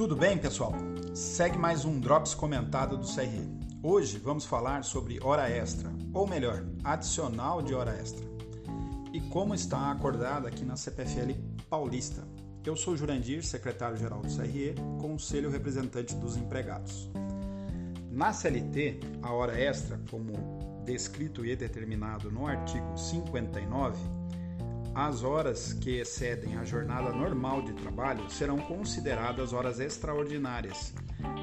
Tudo bem, pessoal? Segue mais um Drops comentado do CRE. Hoje vamos falar sobre hora extra, ou melhor, adicional de hora extra. E como está acordada aqui na CPFL Paulista. Eu sou Jurandir, secretário-geral do CRE, conselho representante dos empregados. Na CLT, a hora extra, como descrito e determinado no artigo 59, as horas que excedem a jornada normal de trabalho serão consideradas horas extraordinárias,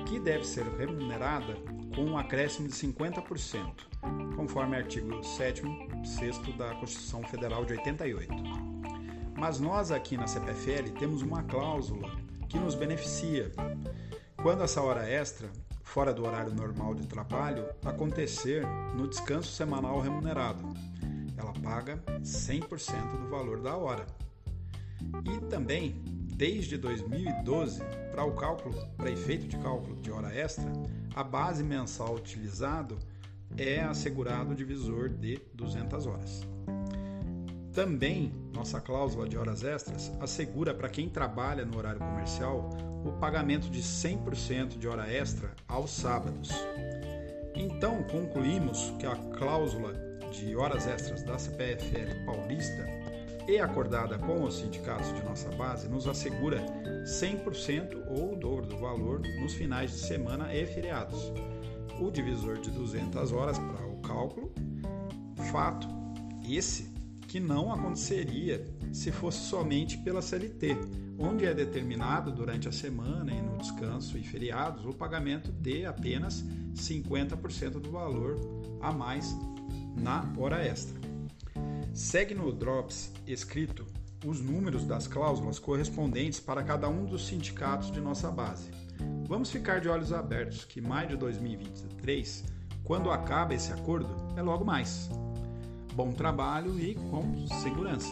que deve ser remunerada com um acréscimo de 50%, conforme artigo 7 6 da Constituição Federal de 88. Mas nós aqui na CPFL temos uma cláusula que nos beneficia. Quando essa hora extra, fora do horário normal de trabalho, acontecer no descanso semanal remunerado, ela paga 100% do valor da hora. E também, desde 2012, para o cálculo, para efeito de cálculo de hora extra, a base mensal utilizado é assegurado o divisor de 200 horas. Também, nossa cláusula de horas extras assegura para quem trabalha no horário comercial o pagamento de 100% de hora extra aos sábados. Então, concluímos que a cláusula de horas extras da CPFL Paulista e acordada com os sindicatos de nossa base nos assegura 100% ou o dobro do valor nos finais de semana e feriados. O divisor de 200 horas para o cálculo, fato esse que não aconteceria se fosse somente pela CLT, onde é determinado durante a semana e no descanso e feriados o pagamento de apenas 50% do valor a mais na hora extra. Segue no Drops escrito os números das cláusulas correspondentes para cada um dos sindicatos de nossa base. Vamos ficar de olhos abertos que maio de 2023, quando acaba esse acordo, é logo mais. Bom trabalho e com segurança!